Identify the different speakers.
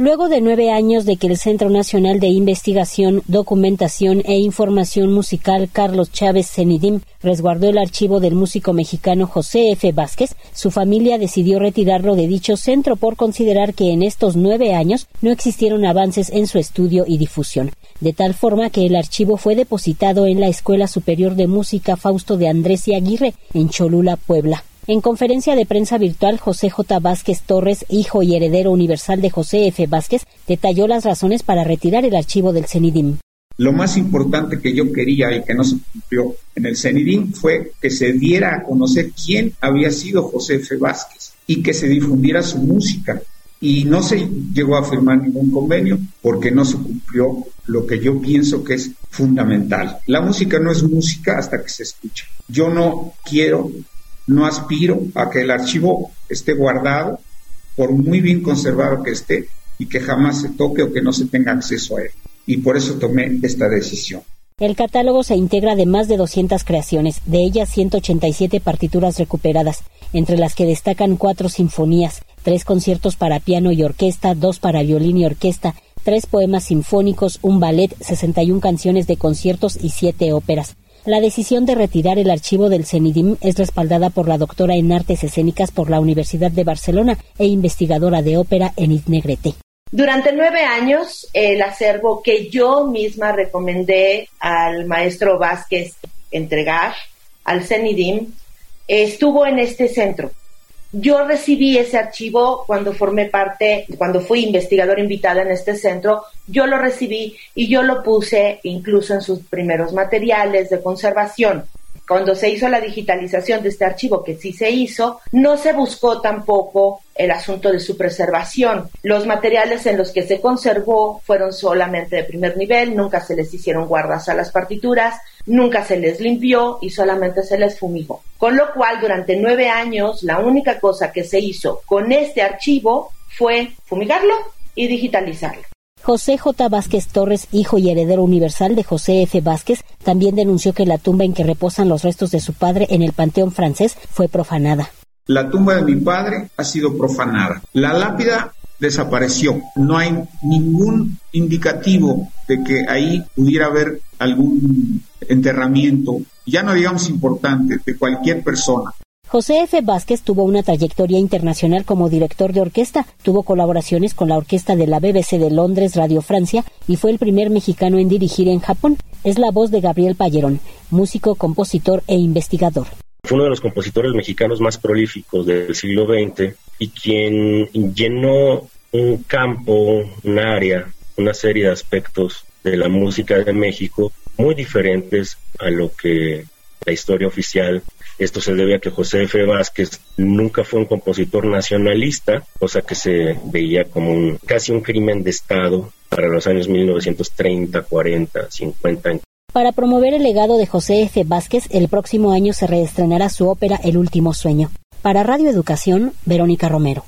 Speaker 1: Luego de nueve años de que el Centro Nacional de Investigación, Documentación e Información Musical Carlos Chávez Cenidim resguardó el archivo del músico mexicano José F. Vázquez, su familia decidió retirarlo de dicho centro por considerar que en estos nueve años no existieron avances en su estudio y difusión, de tal forma que el archivo fue depositado en la Escuela Superior de Música Fausto de Andrés y Aguirre, en Cholula, Puebla. En conferencia de prensa virtual, José J. Vázquez Torres, hijo y heredero universal de José F. Vázquez, detalló las razones para retirar el archivo del CENIDIM.
Speaker 2: Lo más importante que yo quería y que no se cumplió en el CENIDIM fue que se diera a conocer quién había sido José F. Vázquez y que se difundiera su música. Y no se llegó a firmar ningún convenio porque no se cumplió lo que yo pienso que es fundamental. La música no es música hasta que se escucha. Yo no quiero no aspiro a que el archivo esté guardado, por muy bien conservado que esté, y que jamás se toque o que no se tenga acceso a él. Y por eso tomé esta decisión.
Speaker 1: El catálogo se integra de más de 200 creaciones, de ellas 187 partituras recuperadas, entre las que destacan cuatro sinfonías, tres conciertos para piano y orquesta, dos para violín y orquesta, tres poemas sinfónicos, un ballet, 61 canciones de conciertos y siete óperas. La decisión de retirar el archivo del CENIDIM es respaldada por la doctora en artes escénicas por la Universidad de Barcelona e investigadora de ópera Enid Negrete.
Speaker 3: Durante nueve años, el acervo que yo misma recomendé al maestro Vázquez entregar al CENIDIM estuvo en este centro. Yo recibí ese archivo cuando formé parte, cuando fui investigadora invitada en este centro, yo lo recibí y yo lo puse incluso en sus primeros materiales de conservación. Cuando se hizo la digitalización de este archivo, que sí se hizo, no se buscó tampoco el asunto de su preservación. Los materiales en los que se conservó fueron solamente de primer nivel, nunca se les hicieron guardas a las partituras, nunca se les limpió y solamente se les fumigó. Con lo cual, durante nueve años, la única cosa que se hizo con este archivo fue fumigarlo y digitalizarlo.
Speaker 1: José J. Vázquez Torres, hijo y heredero universal de José F. Vázquez, también denunció que la tumba en que reposan los restos de su padre en el Panteón francés fue profanada.
Speaker 2: La tumba de mi padre ha sido profanada. La lápida desapareció. No hay ningún indicativo de que ahí pudiera haber algún enterramiento, ya no digamos importante, de cualquier persona.
Speaker 1: José F. Vázquez tuvo una trayectoria internacional como director de orquesta, tuvo colaboraciones con la orquesta de la BBC de Londres, Radio Francia, y fue el primer mexicano en dirigir en Japón. Es la voz de Gabriel Pallerón, músico, compositor e investigador.
Speaker 4: Fue uno de los compositores mexicanos más prolíficos del siglo XX y quien llenó un campo, un área, una serie de aspectos de la música de México muy diferentes a lo que la historia oficial esto se debe a que José F. Vázquez nunca fue un compositor nacionalista, cosa que se veía como un, casi un crimen de Estado para los años 1930, 40, 50.
Speaker 1: Para promover el legado de José F. Vázquez, el próximo año se reestrenará su ópera El último sueño. Para Radio Educación, Verónica Romero.